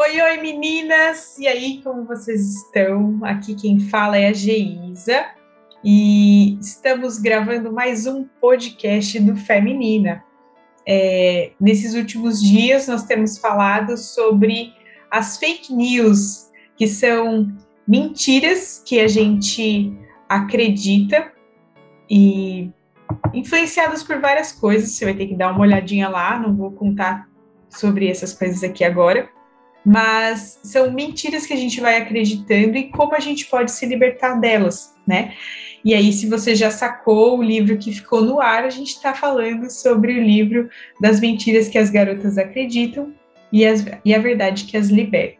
Oi, oi meninas! E aí, como vocês estão? Aqui quem fala é a Geisa e estamos gravando mais um podcast do Feminina. É, nesses últimos dias nós temos falado sobre as fake news, que são mentiras que a gente acredita e influenciadas por várias coisas. Você vai ter que dar uma olhadinha lá, não vou contar sobre essas coisas aqui agora mas são mentiras que a gente vai acreditando e como a gente pode se libertar delas, né? E aí, se você já sacou o livro que ficou no ar, a gente está falando sobre o livro das mentiras que as garotas acreditam e, as, e a verdade que as liberta.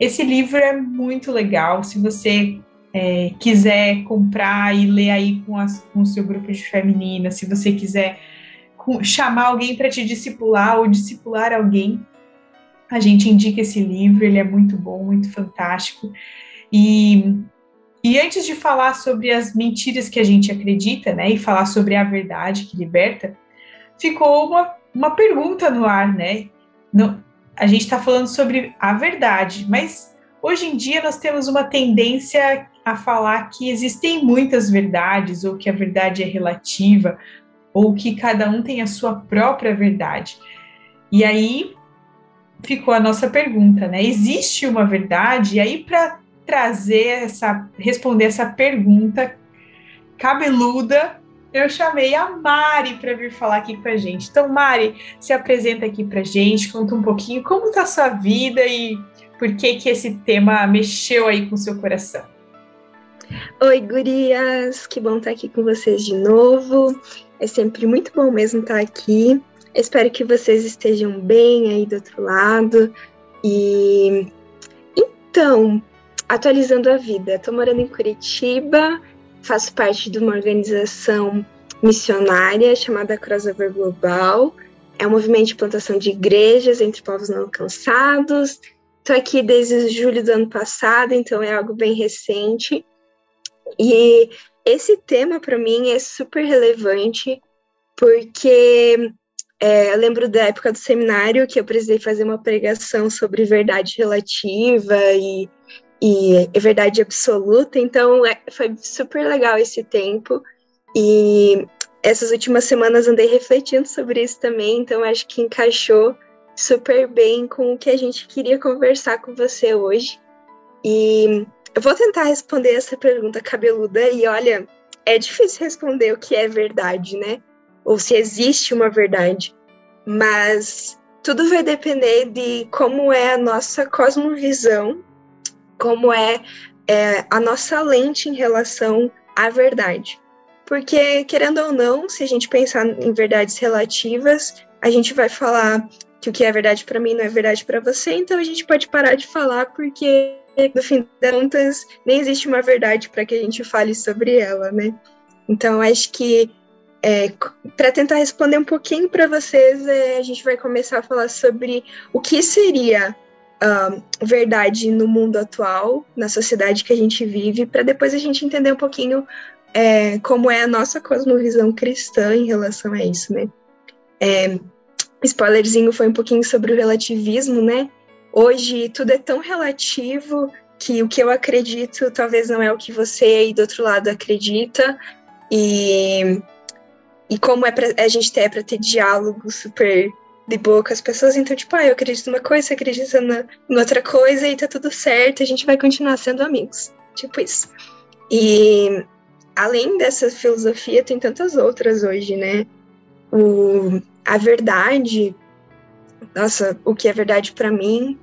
Esse livro é muito legal. Se você é, quiser comprar e ler aí com, as, com o seu grupo de feminina, se você quiser chamar alguém para te discipular ou discipular alguém, a gente indica esse livro, ele é muito bom, muito fantástico. E, e antes de falar sobre as mentiras que a gente acredita, né, e falar sobre a verdade que liberta, ficou uma, uma pergunta no ar, né? Não, a gente está falando sobre a verdade, mas hoje em dia nós temos uma tendência a falar que existem muitas verdades, ou que a verdade é relativa, ou que cada um tem a sua própria verdade. E aí ficou a nossa pergunta, né? Existe uma verdade? E aí, para trazer essa, responder essa pergunta cabeluda, eu chamei a Mari para vir falar aqui com a gente. Então, Mari, se apresenta aqui para gente, conta um pouquinho como está a sua vida e por que que esse tema mexeu aí com o seu coração. Oi, gurias! Que bom estar aqui com vocês de novo. É sempre muito bom mesmo estar aqui. Espero que vocês estejam bem aí do outro lado. E então, atualizando a vida, estou morando em Curitiba, faço parte de uma organização missionária chamada Crossover Global. É um movimento de plantação de igrejas entre povos não alcançados. Estou aqui desde julho do ano passado, então é algo bem recente. E esse tema para mim é super relevante porque é, eu lembro da época do seminário que eu precisei fazer uma pregação sobre verdade relativa e, e verdade absoluta, então é, foi super legal esse tempo. E essas últimas semanas andei refletindo sobre isso também, então acho que encaixou super bem com o que a gente queria conversar com você hoje. E eu vou tentar responder essa pergunta cabeluda, e olha, é difícil responder o que é verdade, né? Ou se existe uma verdade, mas tudo vai depender de como é a nossa cosmovisão, como é, é a nossa lente em relação à verdade. Porque, querendo ou não, se a gente pensar em verdades relativas, a gente vai falar que o que é verdade para mim não é verdade para você, então a gente pode parar de falar porque no fim das contas nem existe uma verdade para que a gente fale sobre ela, né? Então acho que é, para tentar responder um pouquinho para vocês, é, a gente vai começar a falar sobre o que seria uh, verdade no mundo atual, na sociedade que a gente vive, para depois a gente entender um pouquinho é, como é a nossa cosmovisão cristã em relação a isso, né? É, spoilerzinho foi um pouquinho sobre o relativismo, né? Hoje tudo é tão relativo que o que eu acredito talvez não é o que você aí do outro lado acredita. E e como é pra, a gente tem é para ter diálogo super de boa com as pessoas, então, tipo, ah, eu acredito numa coisa, você acredita na, em outra coisa e tá tudo certo, a gente vai continuar sendo amigos. Tipo isso. E além dessa filosofia, tem tantas outras hoje, né? O, a verdade, nossa, o que é verdade para mim,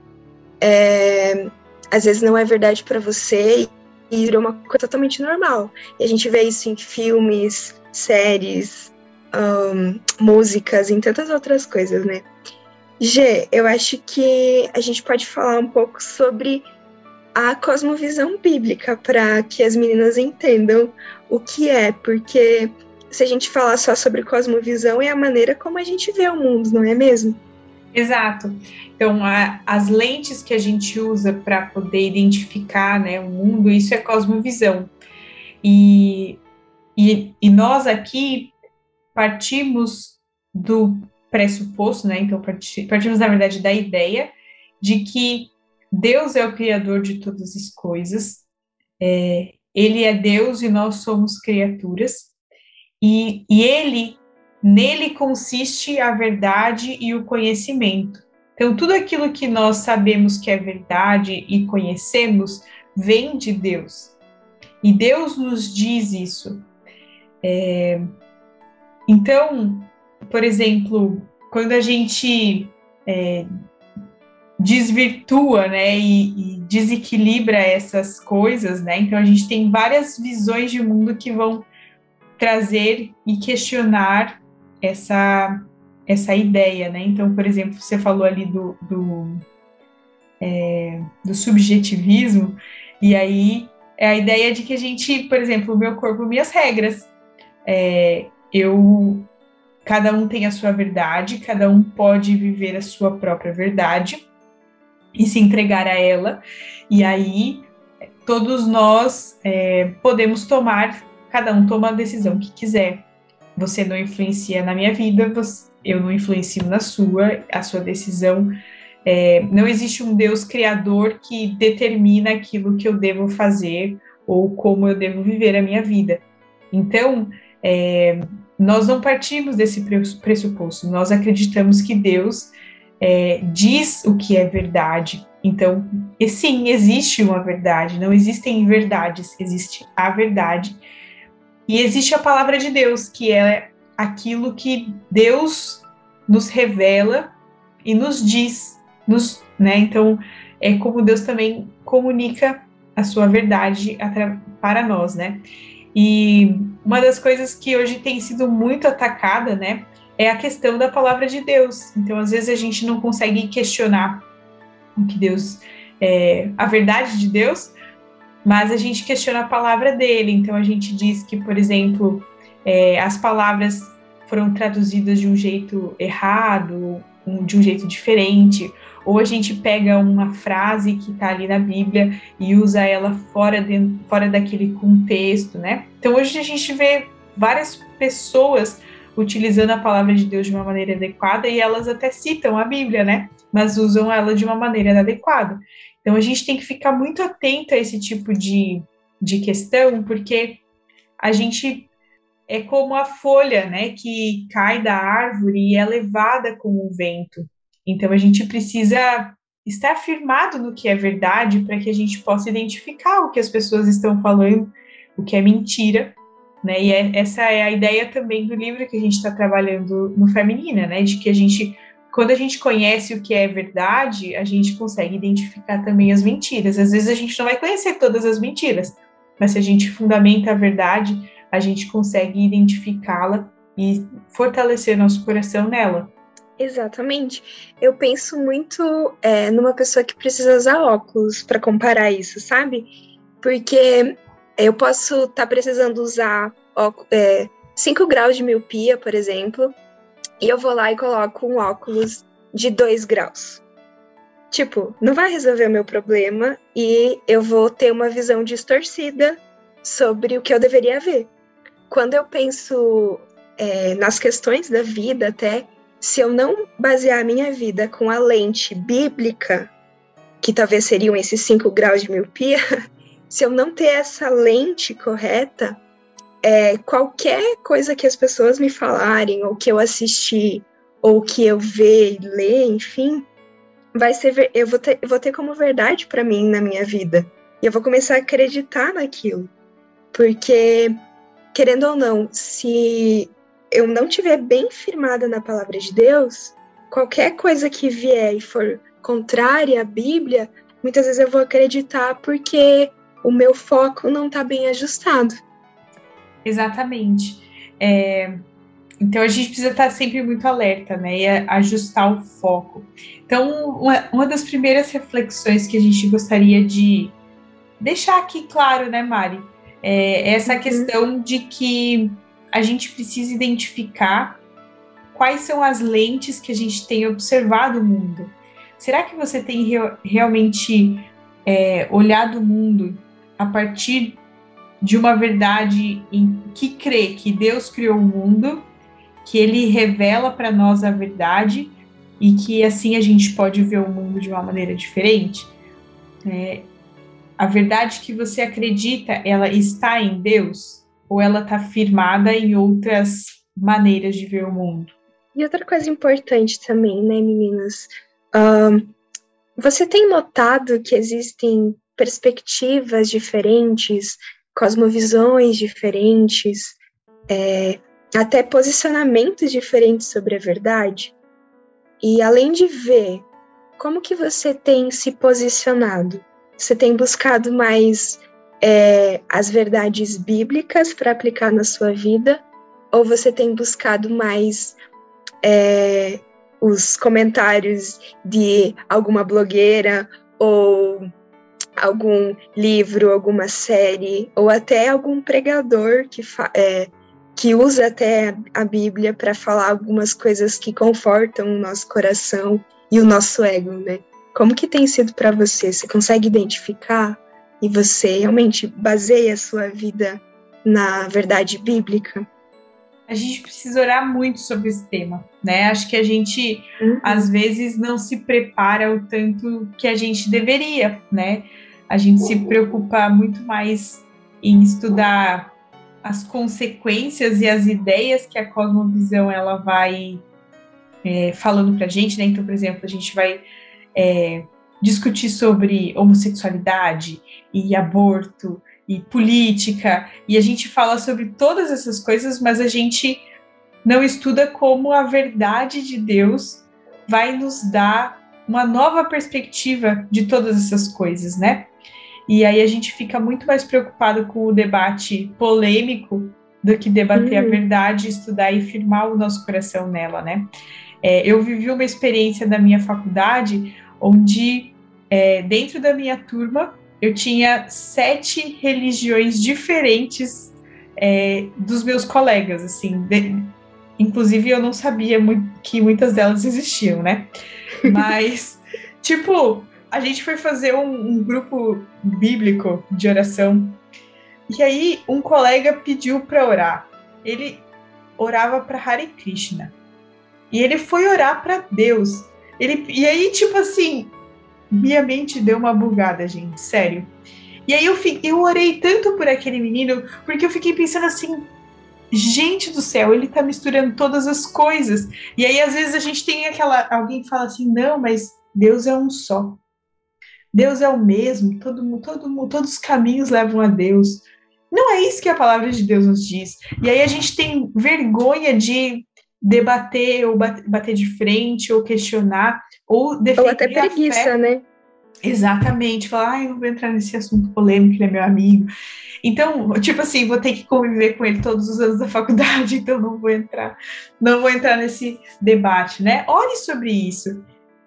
é, às vezes não é verdade para você e virou uma coisa totalmente normal. E a gente vê isso em filmes, séries, um, músicas, em tantas outras coisas, né? G, eu acho que a gente pode falar um pouco sobre a cosmovisão bíblica para que as meninas entendam o que é, porque se a gente falar só sobre cosmovisão é a maneira como a gente vê o mundo, não é mesmo? Exato. Então, a, as lentes que a gente usa para poder identificar né, o mundo, isso é cosmovisão. E, e, e nós aqui partimos do pressuposto, né? Então, partimos, na verdade, da ideia de que Deus é o Criador de todas as coisas, é, Ele é Deus e nós somos criaturas, e, e Ele, nele consiste a verdade e o conhecimento. Então, tudo aquilo que nós sabemos que é verdade e conhecemos vem de Deus. E Deus nos diz isso. É, então, por exemplo, quando a gente é, desvirtua, né, e, e, desequilibra essas coisas, né, então a gente tem várias visões de mundo que vão trazer e questionar essa essa ideia, né? Então, por exemplo, você falou ali do, do, é, do subjetivismo, e aí é a ideia de que a gente, por exemplo, o meu corpo, minhas regras. É, eu cada um tem a sua verdade, cada um pode viver a sua própria verdade e se entregar a ela, e aí todos nós é, podemos tomar, cada um toma a decisão que quiser. Você não influencia na minha vida, você, eu não influencio na sua, a sua decisão. É, não existe um Deus criador que determina aquilo que eu devo fazer ou como eu devo viver a minha vida. Então, é, nós não partimos desse pressuposto, nós acreditamos que Deus é, diz o que é verdade. Então, e sim, existe uma verdade, não existem verdades, existe a verdade. E existe a palavra de Deus, que é aquilo que Deus nos revela e nos diz, nos, né? Então, é como Deus também comunica a sua verdade para nós, né? E uma das coisas que hoje tem sido muito atacada, né, é a questão da palavra de Deus. Então, às vezes a gente não consegue questionar o que Deus, é, a verdade de Deus, mas a gente questiona a palavra dele. Então, a gente diz que, por exemplo, é, as palavras foram traduzidas de um jeito errado, de um jeito diferente, ou a gente pega uma frase que está ali na Bíblia e usa ela fora, de, fora daquele contexto, né? Então hoje a gente vê várias pessoas utilizando a palavra de Deus de uma maneira adequada e elas até citam a Bíblia, né? Mas usam ela de uma maneira inadequada. Então a gente tem que ficar muito atento a esse tipo de, de questão, porque a gente é como a folha, né, que cai da árvore e é levada com o vento. Então a gente precisa estar firmado no que é verdade para que a gente possa identificar o que as pessoas estão falando, o que é mentira, né? E é, essa é a ideia também do livro que a gente está trabalhando no Feminina, né? De que a gente, quando a gente conhece o que é verdade, a gente consegue identificar também as mentiras. Às vezes a gente não vai conhecer todas as mentiras, mas se a gente fundamenta a verdade, a gente consegue identificá-la e fortalecer nosso coração nela. Exatamente. Eu penso muito é, numa pessoa que precisa usar óculos para comparar isso, sabe? Porque eu posso estar tá precisando usar é, 5 graus de miopia, por exemplo, e eu vou lá e coloco um óculos de 2 graus. Tipo, não vai resolver o meu problema e eu vou ter uma visão distorcida sobre o que eu deveria ver. Quando eu penso é, nas questões da vida, até se eu não basear a minha vida com a lente bíblica, que talvez seriam esses 5 graus de miopia, se eu não ter essa lente correta, é, qualquer coisa que as pessoas me falarem, ou que eu assisti, ou que eu ver e ler, enfim, vai ser eu vou ter, eu vou ter como verdade para mim na minha vida. E eu vou começar a acreditar naquilo. Porque, querendo ou não, se eu não tiver bem firmada na palavra de Deus, qualquer coisa que vier e for contrária à Bíblia, muitas vezes eu vou acreditar porque o meu foco não está bem ajustado. Exatamente. É, então a gente precisa estar sempre muito alerta, né? E ajustar o foco. Então, uma, uma das primeiras reflexões que a gente gostaria de deixar aqui claro, né, Mari? É essa uhum. questão de que a gente precisa identificar quais são as lentes que a gente tem observado o mundo. Será que você tem re realmente é, olhado o mundo a partir de uma verdade em que crê que Deus criou o mundo, que Ele revela para nós a verdade e que assim a gente pode ver o mundo de uma maneira diferente? É, a verdade que você acredita, ela está em Deus ou ela está firmada em outras maneiras de ver o mundo? E outra coisa importante também, né, meninas? Você tem notado que existem perspectivas diferentes, cosmovisões diferentes, é, até posicionamentos diferentes sobre a verdade? E além de ver como que você tem se posicionado, você tem buscado mais é, as verdades bíblicas para aplicar na sua vida, ou você tem buscado mais é, os comentários de alguma blogueira ou algum livro, alguma série, ou até algum pregador que, é, que usa até a Bíblia para falar algumas coisas que confortam o nosso coração e o nosso ego, né? Como que tem sido para você? Você consegue identificar e você realmente baseia a sua vida na verdade bíblica? A gente precisa orar muito sobre esse tema, né? Acho que a gente uhum. às vezes não se prepara o tanto que a gente deveria, né? A gente se preocupa muito mais em estudar as consequências e as ideias que a cosmovisão ela vai é, falando para a gente, né? Então, por exemplo, a gente vai é, discutir sobre homossexualidade e aborto e política, e a gente fala sobre todas essas coisas, mas a gente não estuda como a verdade de Deus vai nos dar uma nova perspectiva de todas essas coisas, né? E aí a gente fica muito mais preocupado com o debate polêmico do que debater uhum. a verdade, estudar e firmar o nosso coração nela, né? É, eu vivi uma experiência da minha faculdade onde, é, dentro da minha turma, eu tinha sete religiões diferentes é, dos meus colegas, assim. De, inclusive, eu não sabia muito, que muitas delas existiam, né? Mas, tipo, a gente foi fazer um, um grupo bíblico de oração. E aí, um colega pediu para orar. Ele orava para Hare Krishna. E ele foi orar para Deus. Ele, e aí, tipo assim, minha mente deu uma bugada, gente, sério. E aí eu, eu orei tanto por aquele menino, porque eu fiquei pensando assim, gente do céu, ele tá misturando todas as coisas. E aí, às vezes, a gente tem aquela. Alguém fala assim, não, mas Deus é um só. Deus é o mesmo, todo, todo, todos os caminhos levam a Deus. Não é isso que a palavra de Deus nos diz. E aí a gente tem vergonha de debater ou bater de frente ou questionar ou defender ou até preguiça, né? Exatamente, falar, ai, não vou entrar nesse assunto polêmico, ele é meu amigo. Então, tipo assim, vou ter que conviver com ele todos os anos da faculdade, então não vou entrar, não vou entrar nesse debate, né? Ore sobre isso.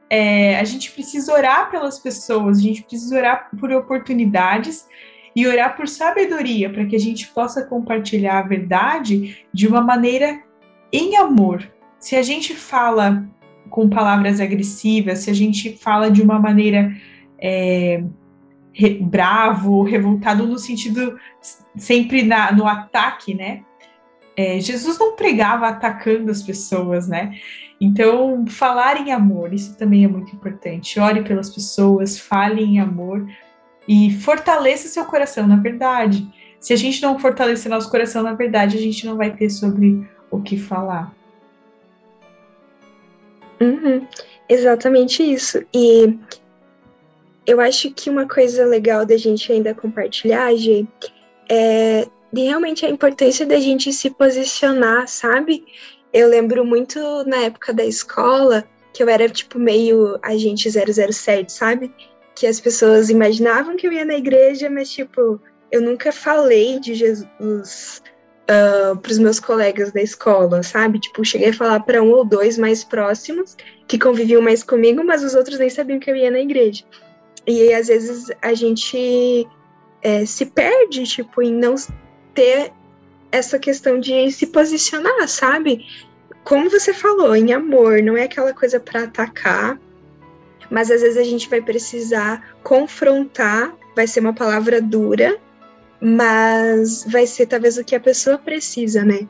É, a gente precisa orar pelas pessoas, a gente precisa orar por oportunidades e orar por sabedoria, para que a gente possa compartilhar a verdade de uma maneira em amor. Se a gente fala com palavras agressivas, se a gente fala de uma maneira é, re, bravo, revoltado, no sentido sempre na, no ataque, né? É, Jesus não pregava atacando as pessoas, né? Então, falar em amor, isso também é muito importante. Ore pelas pessoas, fale em amor e fortaleça seu coração na verdade. Se a gente não fortalecer nosso coração na verdade, a gente não vai ter sobre o que falar. Uhum, exatamente isso. E eu acho que uma coisa legal da gente ainda compartilhar, Gê, é de realmente a importância da gente se posicionar, sabe? Eu lembro muito na época da escola que eu era tipo meio agente 007, sabe? Que as pessoas imaginavam que eu ia na igreja, mas tipo, eu nunca falei de Jesus uh, ah, para os meus colegas da escola, sabe? Tipo, cheguei a falar para um ou dois mais próximos que conviviam mais comigo, mas os outros nem sabiam que eu ia na igreja. E aí, às vezes a gente é, se perde, tipo, em não ter essa questão de se posicionar, sabe? Como você falou, em amor, não é aquela coisa para atacar, mas às vezes a gente vai precisar confrontar, vai ser uma palavra dura, mas vai ser talvez o que a pessoa precisa, né?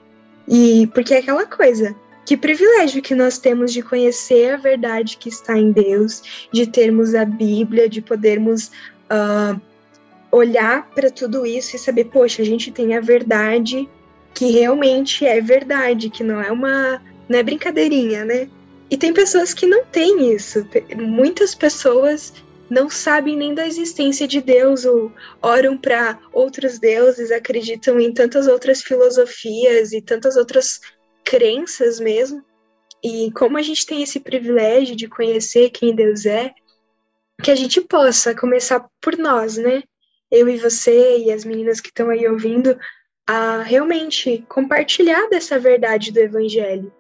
E porque é aquela coisa, que privilégio que nós temos de conhecer a verdade que está em Deus, de termos a Bíblia, de podermos uh, olhar para tudo isso e saber, poxa, a gente tem a verdade que realmente é verdade, que não é uma não é brincadeirinha, né? E tem pessoas que não têm isso. Muitas pessoas não sabem nem da existência de Deus ou oram para outros deuses, acreditam em tantas outras filosofias e tantas outras crenças mesmo. E como a gente tem esse privilégio de conhecer quem Deus é, que a gente possa começar por nós, né? Eu e você e as meninas que estão aí ouvindo, a realmente compartilhar dessa verdade do Evangelho.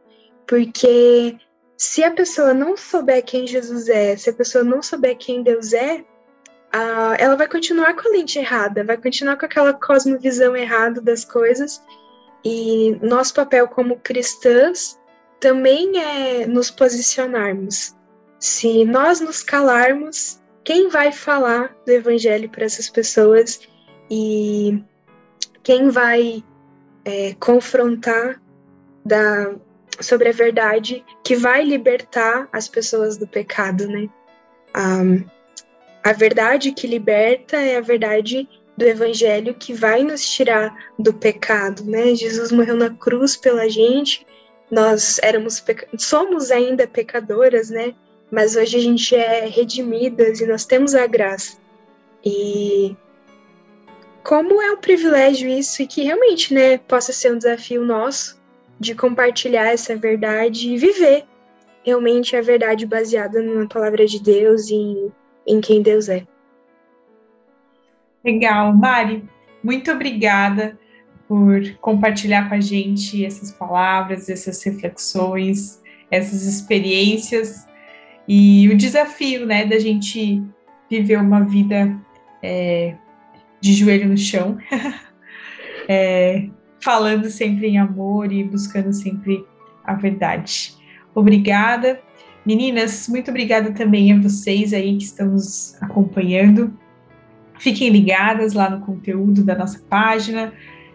Porque se a pessoa não souber quem Jesus é, se a pessoa não souber quem Deus é, ela vai continuar com a lente errada, vai continuar com aquela cosmovisão errada das coisas. E nosso papel como cristãs também é nos posicionarmos. Se nós nos calarmos, quem vai falar do evangelho para essas pessoas e quem vai é, confrontar da, sobre a verdade que vai libertar as pessoas do pecado, né? Um, a verdade que liberta é a verdade do evangelho que vai nos tirar do pecado, né? Jesus morreu na cruz pela gente. Nós éramos somos ainda pecadoras, né? Mas hoje a gente é redimidas e nós temos a graça. E como é um privilégio isso e que realmente, né, possa ser um desafio nosso de compartilhar essa verdade e viver realmente a verdade baseada na palavra de Deus e em quem Deus é. Legal, Mari, muito obrigada por compartilhar com a gente essas palavras, essas reflexões, essas experiências e o desafio, né, da gente viver uma vida é, de joelho no chão, é, falando sempre em amor e buscando sempre a verdade. Obrigada. Meninas, muito obrigada também a vocês aí que estão nos acompanhando. Fiquem ligadas lá no conteúdo da nossa página.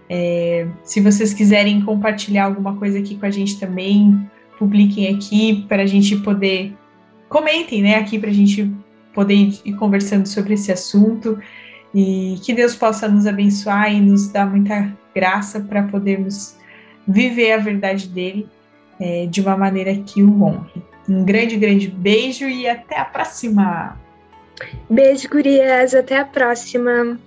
É, se vocês quiserem compartilhar alguma coisa aqui com a gente também, publiquem aqui para a gente poder. Comentem, né, aqui para a gente poder ir conversando sobre esse assunto e que Deus possa nos abençoar e nos dar muita graça para podermos viver a verdade dele é, de uma maneira que o honre. Um grande, grande beijo e até a próxima! Beijo, gurias, até a próxima!